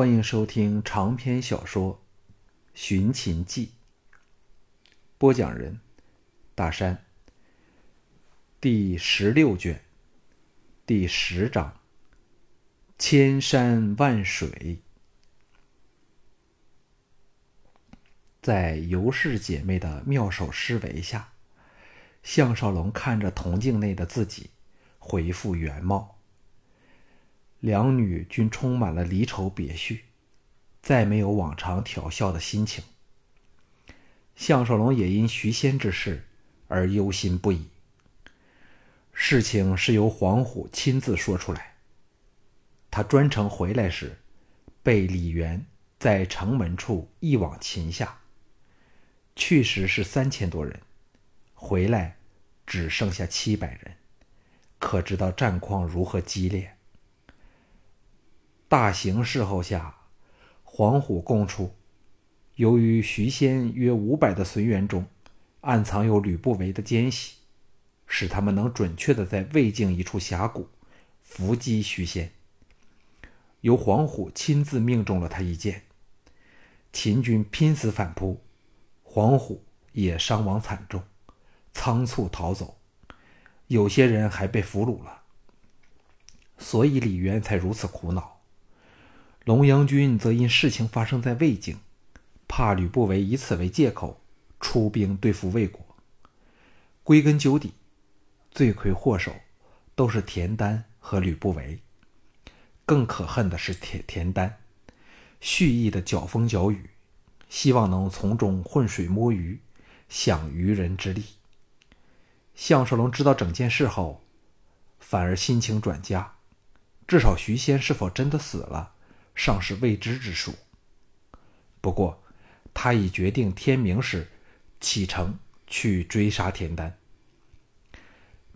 欢迎收听长篇小说《寻秦记》，播讲人：大山。第十六卷，第十章：千山万水。在尤氏姐妹的妙手施为下，项少龙看着铜镜内的自己，恢复原貌。两女均充满了离愁别绪，再没有往常调笑的心情。项少龙也因徐仙之事而忧心不已。事情是由黄虎亲自说出来。他专程回来时，被李元在城门处一网擒下。去时是三千多人，回来只剩下七百人，可知道战况如何激烈。大刑侍候下，黄虎供出，由于徐仙约五百的随员中，暗藏有吕不韦的奸细，使他们能准确的在魏境一处峡谷伏击徐仙。由黄虎亲自命中了他一箭，秦军拼死反扑，黄虎也伤亡惨重，仓促逃走，有些人还被俘虏了。所以李渊才如此苦恼。龙阳君则因事情发生在魏境，怕吕不韦以此为借口出兵对付魏国。归根究底，罪魁祸首都是田丹和吕不韦。更可恨的是田田丹，蓄意的搅风搅雨，希望能从中浑水摸鱼，享渔人之利。项少龙知道整件事后，反而心情转佳，至少徐仙是否真的死了？尚是未知之数。不过，他已决定天明时启程去追杀田丹。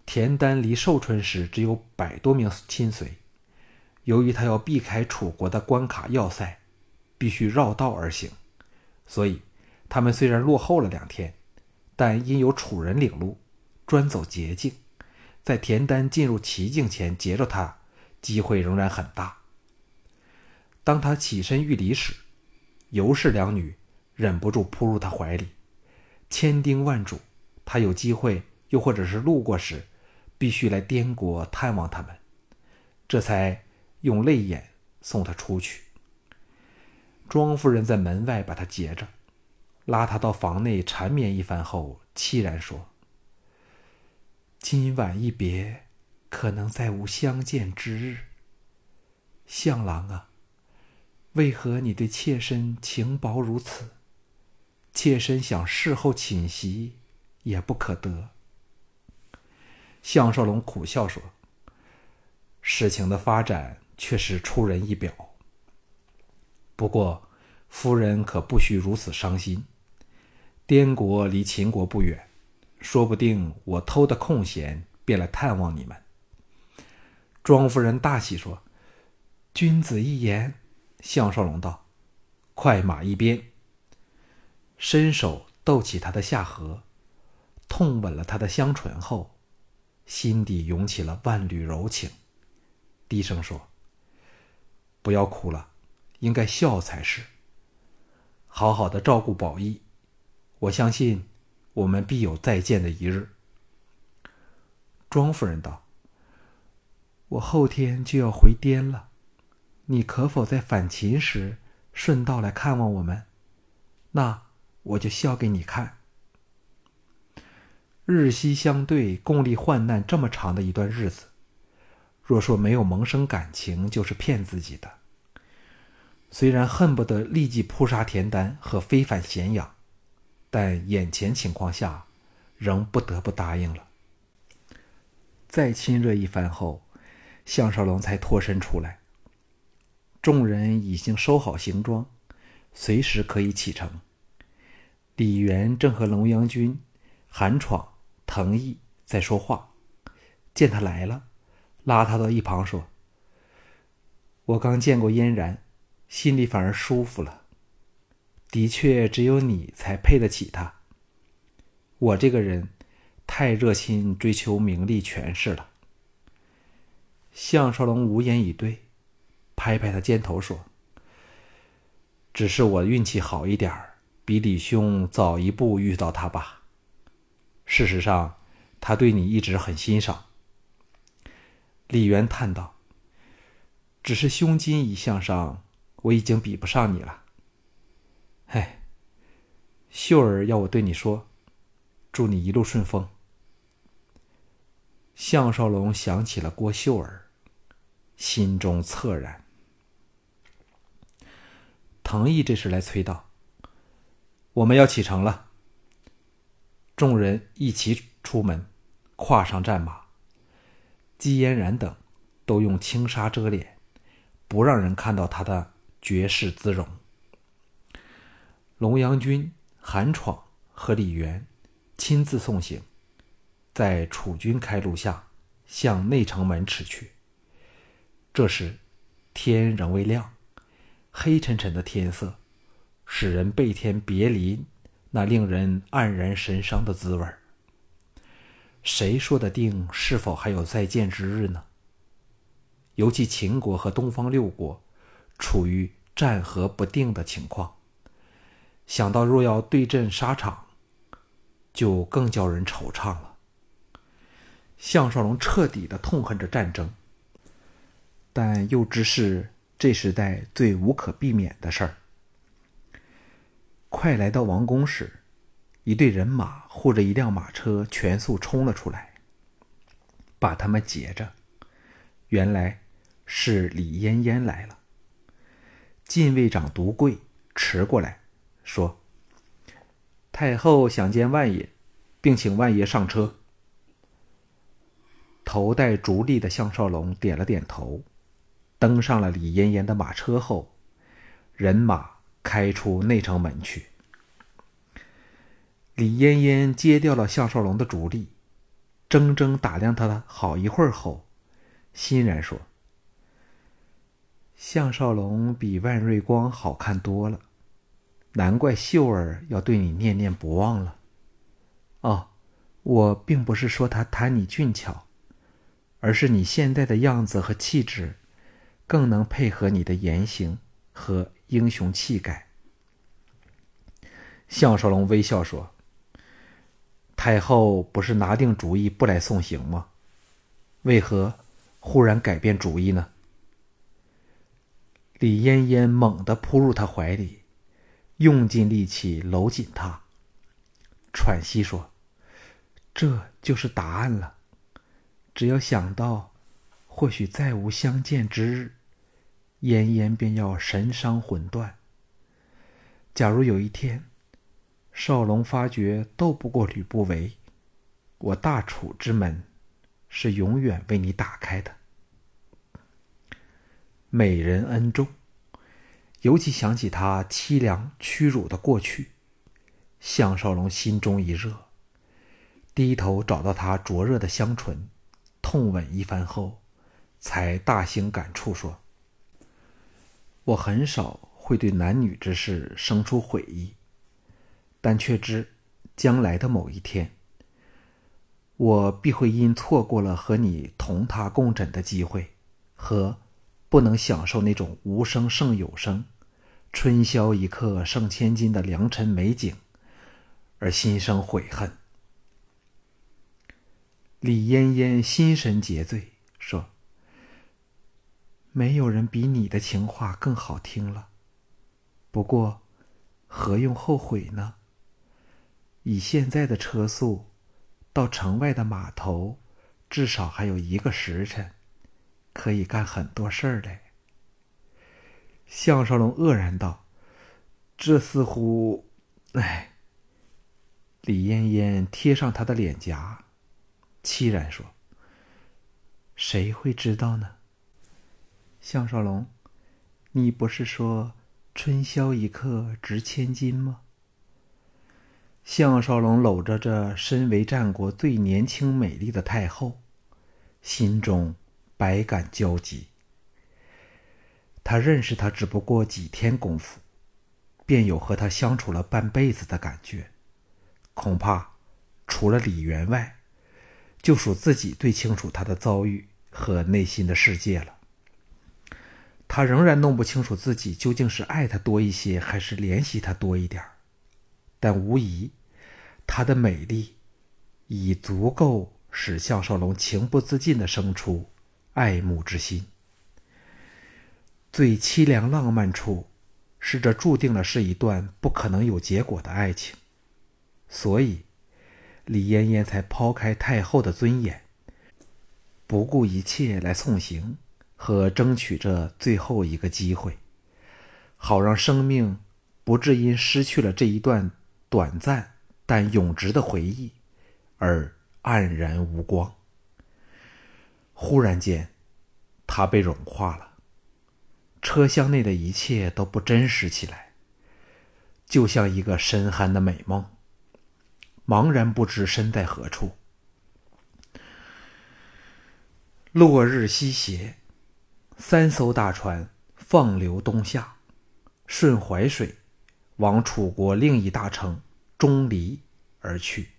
田丹离寿春时只有百多名亲随，由于他要避开楚国的关卡要塞，必须绕道而行，所以他们虽然落后了两天，但因有楚人领路，专走捷径，在田丹进入齐境前截住他，机会仍然很大。当他起身欲离时，尤氏两女忍不住扑入他怀里，千叮万嘱，他有机会又或者是路过时，必须来滇国探望他们，这才用泪眼送他出去。庄夫人在门外把他截着，拉他到房内缠绵一番后，凄然说：“今晚一别，可能再无相见之日。相郎啊。”为何你对妾身情薄如此？妾身想事后寝袭，也不可得。项少龙苦笑说：“事情的发展确实出人意表。不过，夫人可不需如此伤心。滇国离秦国不远，说不定我偷的空闲便来探望你们。”庄夫人大喜说：“君子一言。”项少龙道：“快马一鞭。”伸手逗起他的下颌，痛吻了他的香唇后，心底涌起了万缕柔情，低声说：“不要哭了，应该笑才是。好好的照顾宝义，我相信我们必有再见的一日。”庄夫人道：“我后天就要回滇了。”你可否在返秦时顺道来看望我们？那我就笑给你看。日夕相对，共历患难这么长的一段日子，若说没有萌生感情，就是骗自己的。虽然恨不得立即扑杀田丹和非返咸阳，但眼前情况下，仍不得不答应了。再亲热一番后，项少龙才脱身出来。众人已经收好行装，随时可以启程。李元正和龙阳君、韩闯、滕毅在说话，见他来了，拉他到一旁说：“我刚见过嫣然，心里反而舒服了。的确，只有你才配得起他。我这个人，太热心追求名利权势了。”项少龙无言以对。拍拍他肩头说：“只是我运气好一点儿，比李兄早一步遇到他吧。事实上，他对你一直很欣赏。”李元叹道：“只是胸襟一项上，我已经比不上你了。”哎，秀儿要我对你说：“祝你一路顺风。”项少龙想起了郭秀儿，心中恻然。藤毅这时来催道：“我们要启程了。”众人一齐出门，跨上战马。姬嫣然等都用轻纱遮脸，不让人看到他的绝世姿容。龙阳君、韩闯和李元亲自送行，在楚军开路下向内城门驰去。这时天仍未亮，黑沉沉的天色使人背天别离那令人黯然神伤的滋味儿。谁说得定是否还有再见之日呢？尤其秦国和东方六国处于战和不定的情况，想到若要对阵沙场，就更叫人惆怅了。项少龙彻底的痛恨着战争，但又知是这时代最无可避免的事儿。快来到王宫时。一队人马护着一辆马车，全速冲了出来，把他们截着。原来是李嫣嫣来了。禁卫长独贵驰过来，说：“太后想见万爷，并请万爷上车。”头戴竹笠的项少龙点了点头，登上了李嫣嫣的马车后，人马开出内城门去。李嫣嫣接掉了项少龙的主力，怔怔打量他好一会儿后，欣然说：“项少龙比万瑞光好看多了，难怪秀儿要对你念念不忘了。哦，我并不是说他贪你俊俏，而是你现在的样子和气质，更能配合你的言行和英雄气概。”项少龙微笑说。太后不是拿定主意不来送行吗？为何忽然改变主意呢？李嫣嫣猛地扑入他怀里，用尽力气搂紧他，喘息说：“这就是答案了。只要想到，或许再无相见之日，嫣嫣便要神伤魂断。假如有一天……”少龙发觉斗不过吕不韦，我大楚之门是永远为你打开的。美人恩重，尤其想起他凄凉屈辱的过去，项少龙心中一热，低头找到他灼热的香唇，痛吻一番后，才大兴感触说：“我很少会对男女之事生出悔意。”但却知，将来的某一天，我必会因错过了和你同榻共枕的机会，和不能享受那种无声胜有声、春宵一刻胜千金的良辰美景，而心生悔恨。李嫣嫣心神皆醉，：“没有人比你的情话更好听了。不过，何用后悔呢？”以现在的车速，到城外的码头，至少还有一个时辰，可以干很多事儿嘞。项少龙愕然道：“这似乎……哎。”李嫣嫣贴上他的脸颊，凄然说：“谁会知道呢？”项少龙，你不是说“春宵一刻值千金”吗？项少龙搂着这身为战国最年轻美丽的太后，心中百感交集。他认识她只不过几天功夫，便有和她相处了半辈子的感觉。恐怕除了李员外，就属自己最清楚她的遭遇和内心的世界了。他仍然弄不清楚自己究竟是爱他多一些，还是怜惜他多一点但无疑，她的美丽已足够使项少龙情不自禁的生出爱慕之心。最凄凉浪漫处，是这注定了是一段不可能有结果的爱情，所以李嫣嫣才抛开太后的尊严，不顾一切来送行。和争取着最后一个机会，好让生命不致因失去了这一段短暂但永值的回忆而黯然无光。忽然间，他被融化了，车厢内的一切都不真实起来，就像一个深酣的美梦，茫然不知身在何处。落日西斜。三艘大船放流东下，顺淮水往楚国另一大城钟离而去。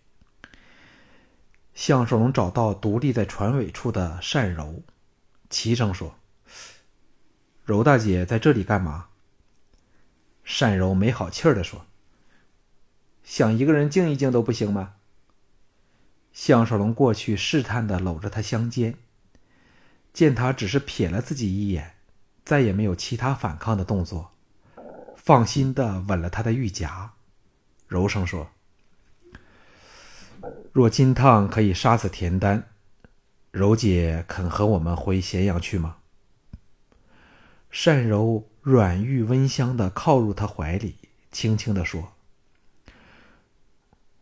项少龙找到独立在船尾处的单柔，齐声说：“柔大姐在这里干嘛？”单柔没好气儿的说：“想一个人静一静都不行吗？”项少龙过去试探的搂着她香肩。见他只是瞥了自己一眼，再也没有其他反抗的动作，放心的吻了他的玉颊，柔声说：“若金汤可以杀死田丹，柔姐肯和我们回咸阳去吗？”单柔软玉温香的靠入他怀里，轻轻的说：“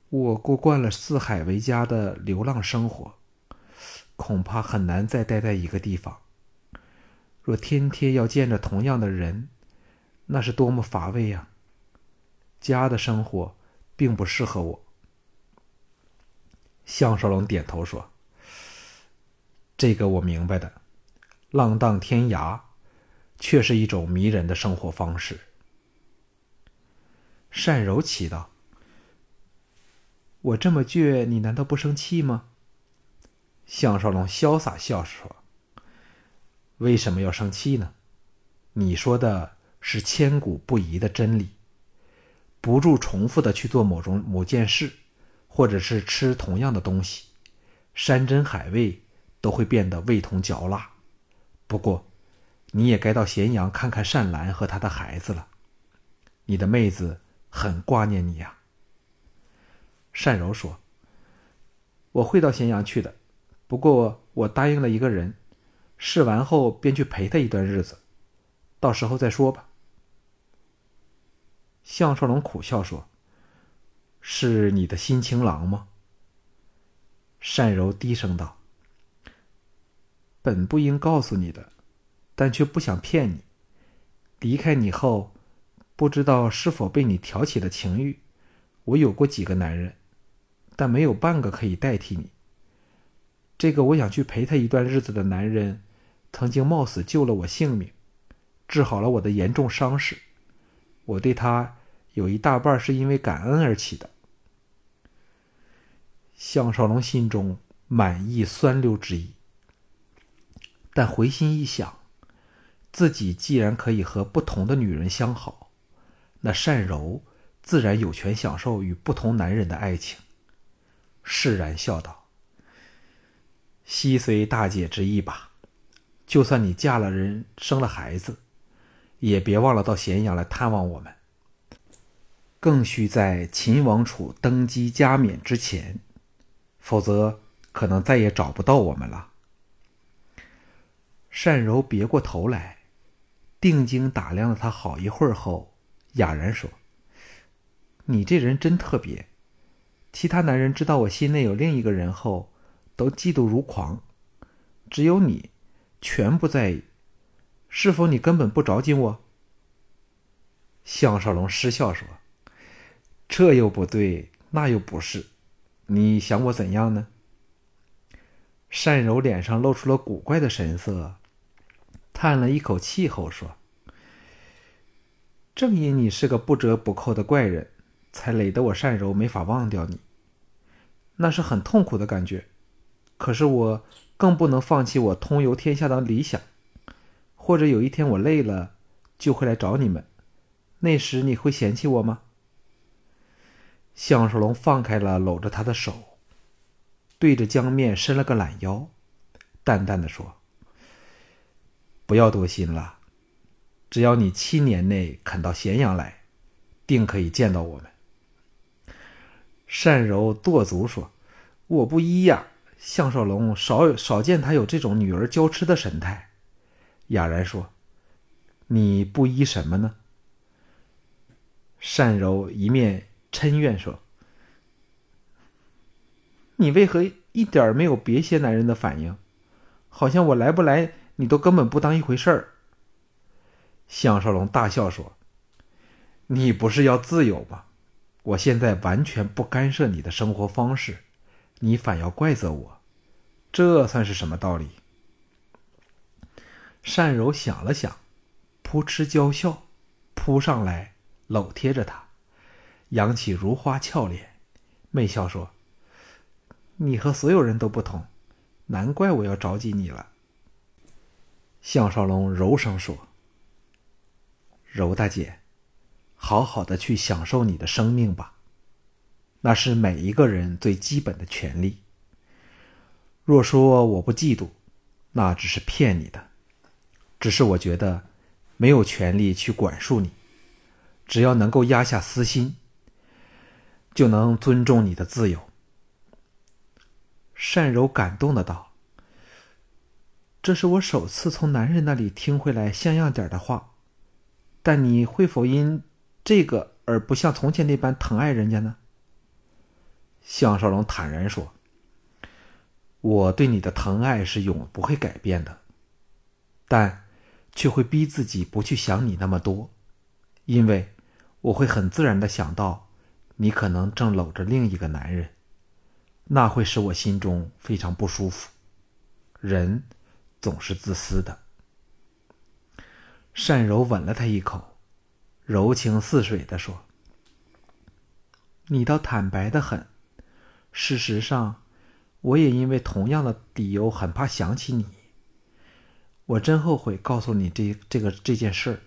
我过惯了四海为家的流浪生活。”恐怕很难再待在一个地方。若天天要见着同样的人，那是多么乏味呀！家的生活并不适合我。项少龙点头说：“这个我明白的，浪荡天涯，却是一种迷人的生活方式。”单柔祈道：“我这么倔，你难道不生气吗？”项少龙潇洒笑说：“为什么要生气呢？你说的是千古不移的真理。不住重复的去做某种某件事，或者是吃同样的东西，山珍海味都会变得味同嚼蜡。不过，你也该到咸阳看看善兰和他的孩子了。你的妹子很挂念你呀。”善柔说：“我会到咸阳去的。”不过我答应了一个人，试完后便去陪他一段日子，到时候再说吧。项少龙苦笑说：“是你的新情郎吗？”单柔低声道：“本不应告诉你的，但却不想骗你。离开你后，不知道是否被你挑起了情欲。我有过几个男人，但没有半个可以代替你。”这个我想去陪他一段日子的男人，曾经冒死救了我性命，治好了我的严重伤势。我对他有一大半是因为感恩而起的。项少龙心中满意酸溜之意，但回心一想，自己既然可以和不同的女人相好，那单柔自然有权享受与不同男人的爱情。释然笑道。悉随大姐之意吧，就算你嫁了人，生了孩子，也别忘了到咸阳来探望我们。更需在秦王储登基加冕之前，否则可能再也找不到我们了。单柔别过头来，定睛打量了他好一会儿后，哑然说：“你这人真特别，其他男人知道我心内有另一个人后。”都嫉妒如狂，只有你，全不在意。是否你根本不着紧我？项少龙失笑说：“这又不对，那又不是，你想我怎样呢？”单柔脸上露出了古怪的神色，叹了一口气后说：“正因你是个不折不扣的怪人，才累得我单柔没法忘掉你。那是很痛苦的感觉。”可是我更不能放弃我通游天下的理想，或者有一天我累了，就会来找你们。那时你会嫌弃我吗？向少龙放开了搂着他的手，对着江面伸了个懒腰，淡淡的说：“不要多心了，只要你七年内肯到咸阳来，定可以见到我们。”善柔跺足说：“我不依呀。”向少龙少少见他有这种女儿娇痴的神态，哑然说：“你不依什么呢？”单柔一面嗔怨说：“你为何一点没有别些男人的反应？好像我来不来，你都根本不当一回事儿。”向少龙大笑说：“你不是要自由吗？我现在完全不干涉你的生活方式。”你反要怪责我，这算是什么道理？单柔想了想，扑哧娇笑，扑上来搂贴着他，扬起如花俏脸，媚笑说：“你和所有人都不同，难怪我要着急你了。”项少龙柔声说：“柔大姐，好好的去享受你的生命吧。”那是每一个人最基本的权利。若说我不嫉妒，那只是骗你的。只是我觉得没有权利去管束你，只要能够压下私心，就能尊重你的自由。善柔感动的道：“这是我首次从男人那里听回来像样点的话，但你会否因这个而不像从前那般疼爱人家呢？”项少龙坦然说：“我对你的疼爱是永不会改变的，但却会逼自己不去想你那么多，因为我会很自然的想到，你可能正搂着另一个男人，那会使我心中非常不舒服。人总是自私的。”单柔吻了他一口，柔情似水的说：“你倒坦白的很。”事实上，我也因为同样的理由很怕想起你。我真后悔告诉你这这个这件事儿，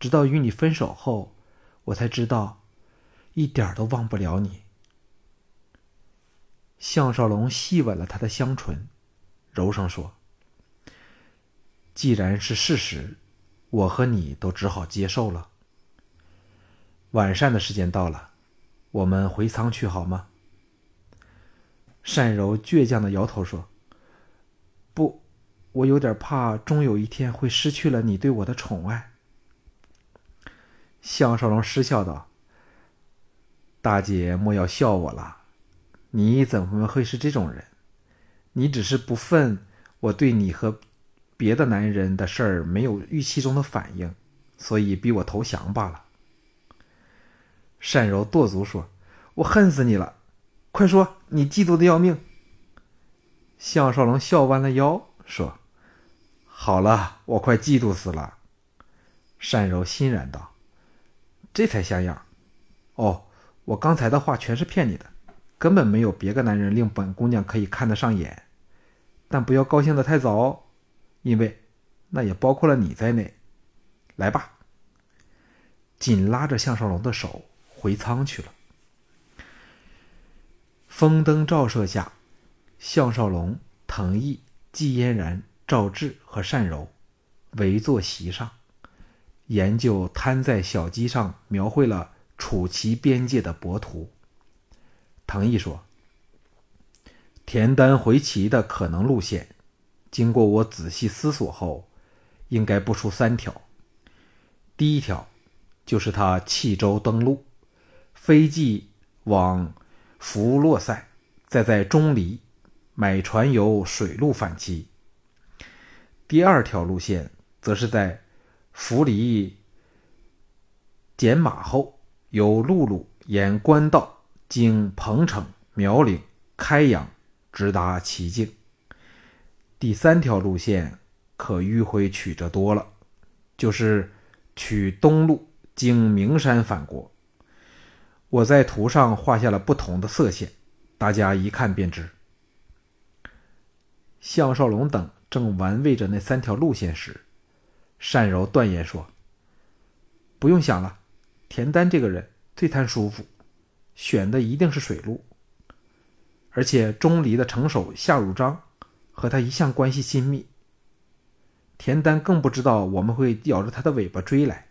直到与你分手后，我才知道，一点都忘不了你。项少龙细吻了她的香唇，柔声说：“既然是事实，我和你都只好接受了。晚膳的时间到了，我们回舱去好吗？”单柔倔强的摇头说：“不，我有点怕，终有一天会失去了你对我的宠爱。”项少龙失笑道：“大姐莫要笑我了，你怎么会是这种人？你只是不忿我对你和别的男人的事儿没有预期中的反应，所以逼我投降罢了。”单柔跺足说：“我恨死你了！”快说，你嫉妒的要命。项少龙笑弯了腰说：“好了，我快嫉妒死了。”单柔欣然道：“这才像样。哦，我刚才的话全是骗你的，根本没有别个男人令本姑娘可以看得上眼。但不要高兴的太早哦，因为那也包括了你在内。来吧。”紧拉着项少龙的手回舱去了。风灯照射下，项少龙、藤毅、季嫣然、赵志和单柔围坐席上，研究摊在小机上描绘了楚齐边界的国图。藤毅说：“田丹回齐的可能路线，经过我仔细思索后，应该不出三条。第一条，就是他弃舟登陆，飞骑往。”弗洛塞，再在钟离买船由水路反击。第二条路线则是在弗离减马后，由陆路沿官道经彭城、苗岭、开阳，直达齐境。第三条路线可迂回曲折多了，就是取东路经名山返国。我在图上画下了不同的色线，大家一看便知。项少龙等正玩味着那三条路线时，单柔断言说：“不用想了，田丹这个人最贪舒服，选的一定是水路。而且钟离的城守夏汝章和他一向关系亲密，田丹更不知道我们会咬着他的尾巴追来，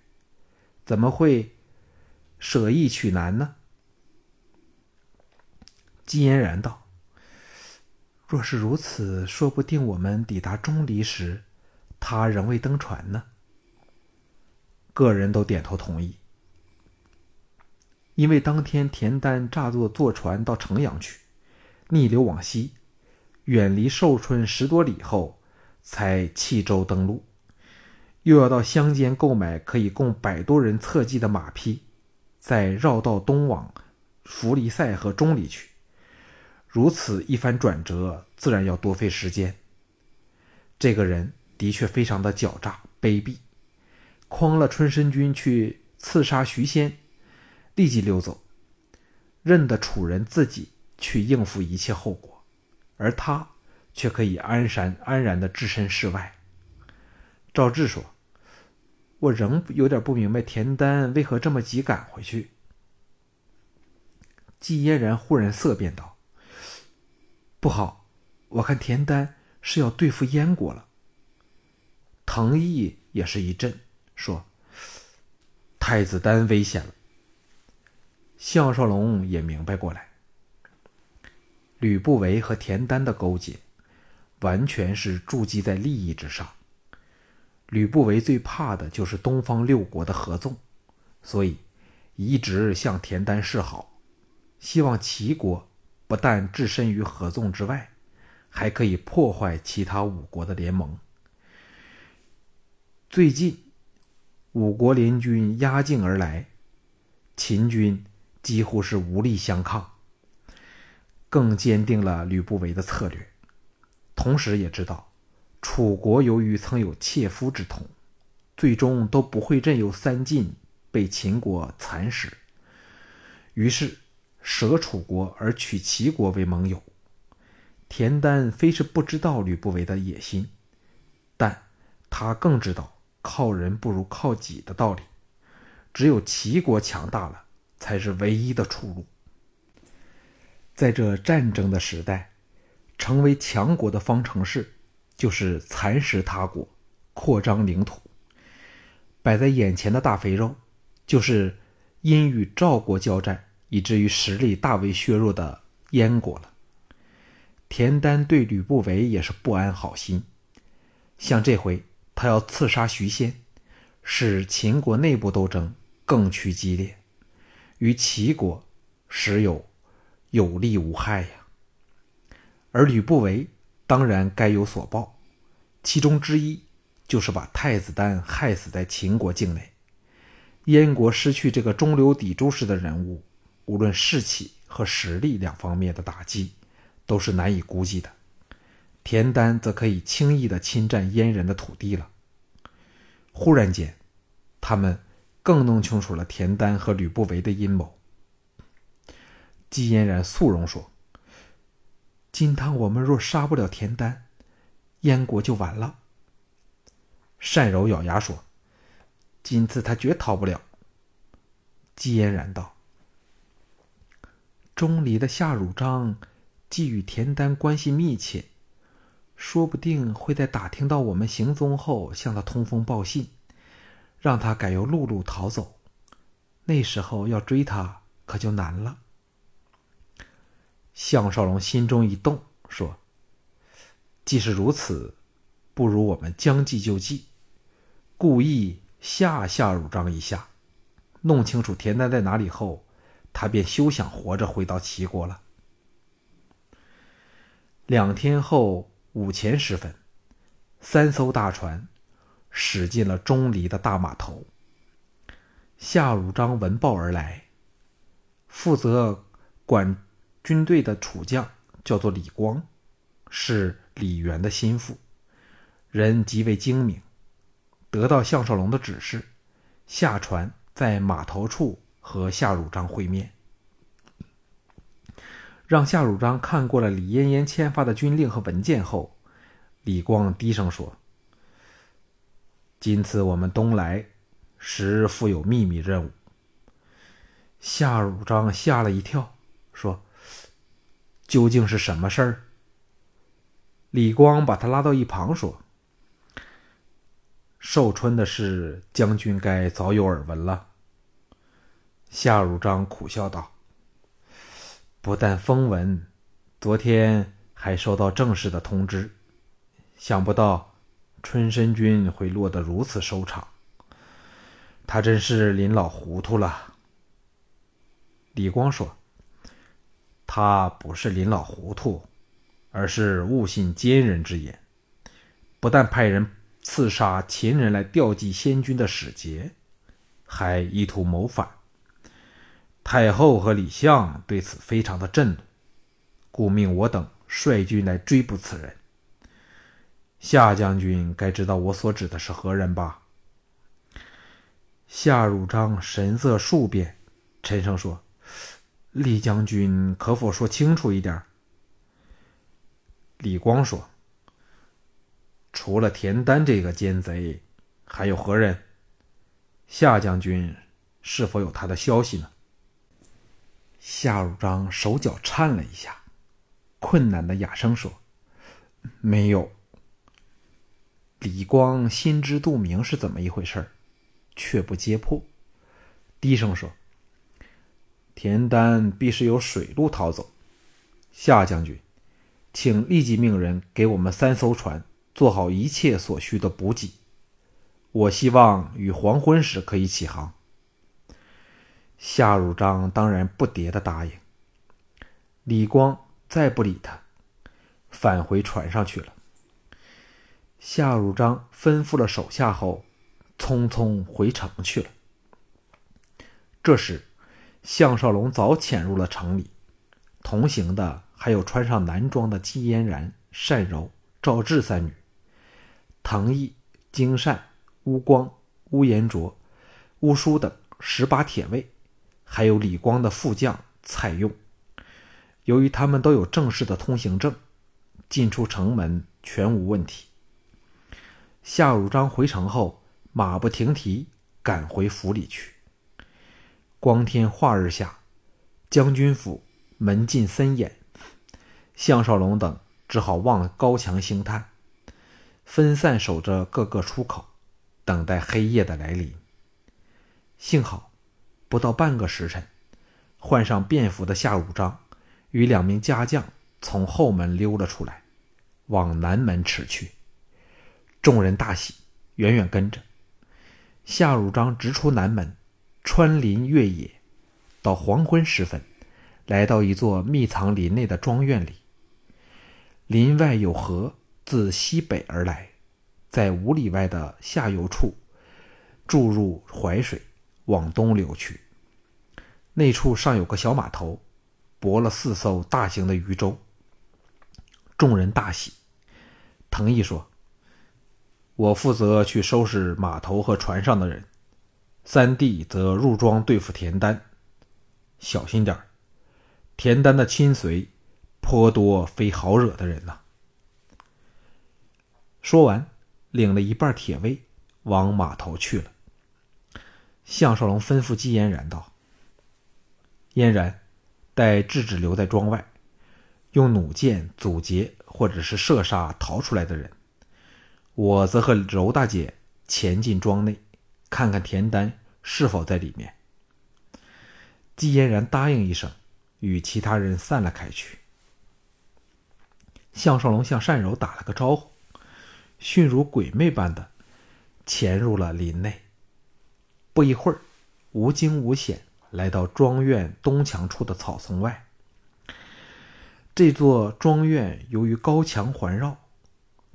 怎么会舍易取难呢？”季嫣然道：“若是如此，说不定我们抵达钟离时，他仍未登船呢。”个人都点头同意，因为当天田丹诈作坐船到城阳去，逆流往西，远离寿春十多里后，才弃舟登陆，又要到乡间购买可以供百多人侧骑的马匹，再绕道东往弗利塞和中里去。如此一番转折，自然要多费时间。这个人的确非常的狡诈卑鄙，诓了春申君去刺杀徐仙，立即溜走，认得楚人自己去应付一切后果，而他却可以安然安然的置身事外。赵志说：“我仍有点不明白田丹为何这么急赶回去。”季嫣然忽然色变道。不好，我看田丹是要对付燕国了。藤毅也是一震，说：“太子丹危险了。”项少龙也明白过来，吕不韦和田丹的勾结，完全是筑基在利益之上。吕不韦最怕的就是东方六国的合纵，所以一直向田丹示好，希望齐国。不但置身于合纵之外，还可以破坏其他五国的联盟。最近，五国联军压境而来，秦军几乎是无力相抗，更坚定了吕不韦的策略。同时，也知道楚国由于曾有切肤之痛，最终都不会任由三晋被秦国蚕食，于是。舍楚国而取齐国为盟友，田丹非是不知道吕不韦的野心，但他更知道靠人不如靠己的道理。只有齐国强大了，才是唯一的出路。在这战争的时代，成为强国的方程式就是蚕食他国，扩张领土。摆在眼前的大肥肉，就是因与赵国交战。以至于实力大为削弱的燕国了。田丹对吕不韦也是不安好心，像这回他要刺杀徐仙，使秦国内部斗争更趋激烈，于齐国实有有利无害呀。而吕不韦当然该有所报，其中之一就是把太子丹害死在秦国境内，燕国失去这个中流砥柱式的人物。无论士气和实力两方面的打击，都是难以估计的。田丹则可以轻易的侵占燕人的土地了。忽然间，他们更弄清楚了田丹和吕不韦的阴谋。季嫣然肃容说：“今趟我们若杀不了田丹，燕国就完了。”单柔咬牙说：“今次他绝逃不了。”姬嫣然道。钟离的夏汝章，既与田丹关系密切，说不定会在打听到我们行踪后，向他通风报信，让他改由陆路逃走。那时候要追他，可就难了。项少龙心中一动，说：“既是如此，不如我们将计就计，故意吓夏汝章一下，弄清楚田丹在哪里后。”他便休想活着回到齐国了。两天后午前时分，三艘大船驶进了钟离的大码头。夏汝章闻报而来，负责管军队的楚将叫做李光，是李元的心腹，人极为精明。得到项少龙的指示，下船在码头处。和夏汝章会面，让夏汝章看过了李嫣嫣签发的军令和文件后，李光低声说：“今次我们东来，实负有秘密任务。夏汝章吓了一跳，说：“究竟是什么事儿？”李光把他拉到一旁说：“寿春的事，将军该早有耳闻了。”夏汝章苦笑道：“不但风闻，昨天还收到正式的通知，想不到春申君会落得如此收场。他真是林老糊涂了。”李光说：“他不是林老糊涂，而是误信奸人之言。不但派人刺杀秦人来调祭先君的使节，还意图谋反。太后和李相对此非常的震怒，故命我等率军来追捕此人。夏将军该知道我所指的是何人吧？”夏汝章神色数变，沉声说。李将军，可否说清楚一点？李光说：“除了田丹这个奸贼，还有何人？夏将军是否有他的消息呢？”夏汝章手脚颤了一下，困难的哑声说：“没有。”李光心知肚明是怎么一回事却不揭破，低声说。田丹必是由水路逃走，夏将军，请立即命人给我们三艘船做好一切所需的补给。我希望与黄昏时可以起航。夏汝章当然不迭的答应。李光再不理他，返回船上去了。夏汝章吩咐了手下后，匆匆回城去了。这时。项少龙早潜入了城里，同行的还有穿上男装的季嫣然、单柔、赵志三女，唐毅、金善、乌光、乌延灼、乌叔等十八铁卫，还有李光的副将蔡用。由于他们都有正式的通行证，进出城门全无问题。夏汝章回城后，马不停蹄赶回府里去。光天化日下，将军府门禁森严，项少龙等只好望高墙兴叹，分散守着各个出口，等待黑夜的来临。幸好，不到半个时辰，换上便服的夏汝章与两名家将从后门溜了出来，往南门驰去。众人大喜，远远跟着。夏汝章直出南门。穿林越野，到黄昏时分，来到一座密藏林内的庄院里。林外有河自西北而来，在五里外的下游处注入淮水，往东流去。那处尚有个小码头，泊了四艘大型的渔舟。众人大喜。藤毅说：“我负责去收拾码头和船上的人。”三弟则入庄对付田丹，小心点儿。田丹的亲随颇多，非好惹的人呐。说完，领了一半铁卫往码头去了。项少龙吩咐季嫣然道：“嫣然，待制止留在庄外，用弩箭阻截或者是射杀逃出来的人。我则和柔大姐潜进庄内。”看看田丹是否在里面。季嫣然答应一声，与其他人散了开去。项少龙向单柔打了个招呼，迅如鬼魅般的潜入了林内。不一会儿，无惊无险来到庄院东墙处的草丛外。这座庄院由于高墙环绕，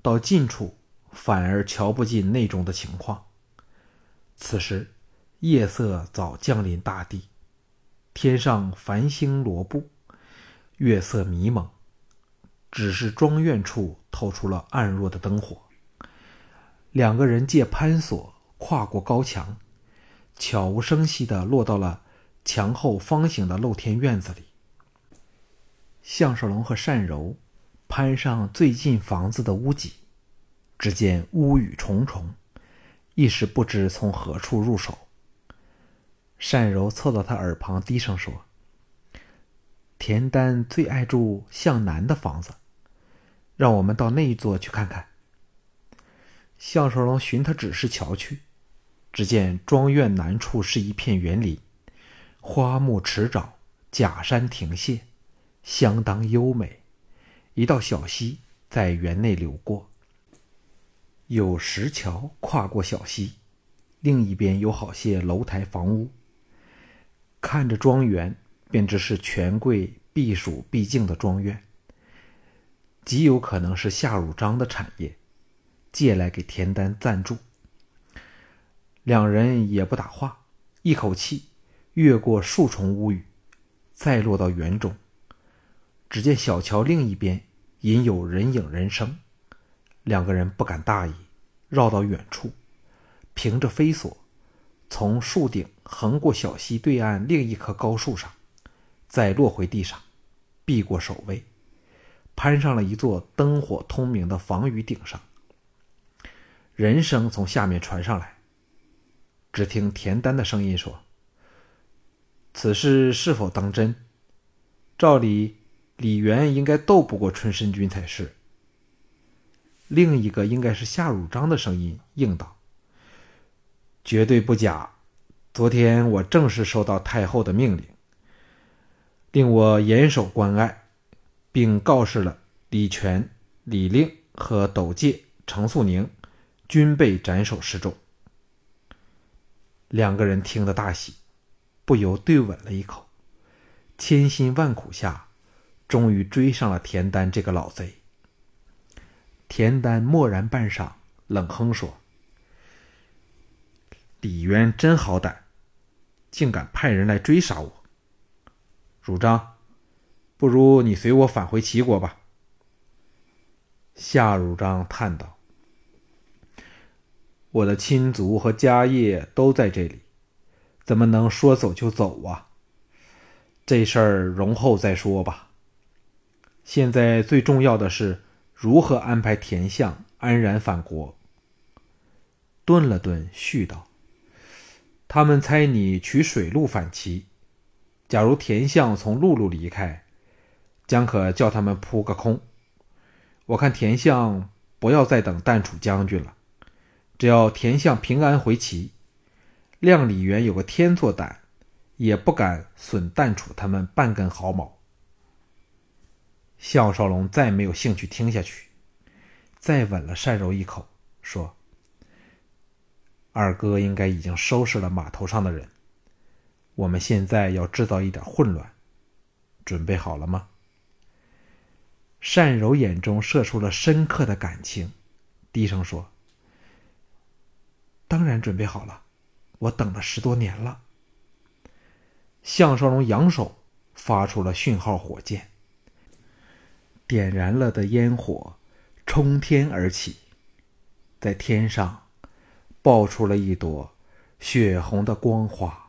到近处反而瞧不进内中的情况。此时，夜色早降临大地，天上繁星罗布，月色迷蒙，只是庄院处透出了暗弱的灯火。两个人借攀索跨过高墙，悄无声息地落到了墙后方形的露天院子里。项少龙和单柔攀上最近房子的屋脊，只见屋宇重重。一时不知从何处入手。单柔凑到他耳旁，低声说：“田丹最爱住向南的房子，让我们到那一座去看看。”项少龙寻他指示瞧去，只见庄院南处是一片园林，花木池沼，假山亭榭，相当优美。一道小溪在园内流过，有石桥跨过小溪，另一边有好些楼台房屋。看着庄园，便知是权贵避暑避静的庄园，极有可能是夏汝章的产业，借来给田丹暂住。两人也不打话，一口气越过数重屋宇，再落到园中。只见小桥另一边隐有人影人声，两个人不敢大意，绕到远处，凭着飞索，从树顶横过小溪对岸另一棵高树上，再落回地上，避过守卫，攀上了一座灯火通明的防雨顶上。人声从下面传上来，只听田丹的声音说：“此事是否当真？照理……”李元应该斗不过春申君才是。另一个应该是夏汝章的声音应道：“绝对不假。昨天我正式收到太后的命令，令我严守关隘，并告示了李全、李令和斗介、程素宁，均被斩首示众。”两个人听得大喜，不由对吻了一口，千辛万苦下。终于追上了田丹这个老贼。田丹默然半晌，冷哼说：“李渊真好胆，竟敢派人来追杀我。汝章，不如你随我返回齐国吧。”夏汝章叹道：“我的亲族和家业都在这里，怎么能说走就走啊？这事儿容后再说吧。”现在最重要的是如何安排田相安然返国。顿了顿，续道：“他们猜你取水路反齐，假如田相从陆路离开，将可叫他们扑个空。我看田相不要再等淡楚将军了，只要田相平安回齐，亮李元有个天作胆，也不敢损淡楚他们半根毫毛。”项少龙再没有兴趣听下去，再吻了单柔一口，说：“二哥应该已经收拾了码头上的人，我们现在要制造一点混乱，准备好了吗？”单柔眼中射出了深刻的感情，低声说：“当然准备好了，我等了十多年了。”项少龙扬手发出了讯号火箭。点燃了的烟火冲天而起，在天上爆出了一朵血红的光花。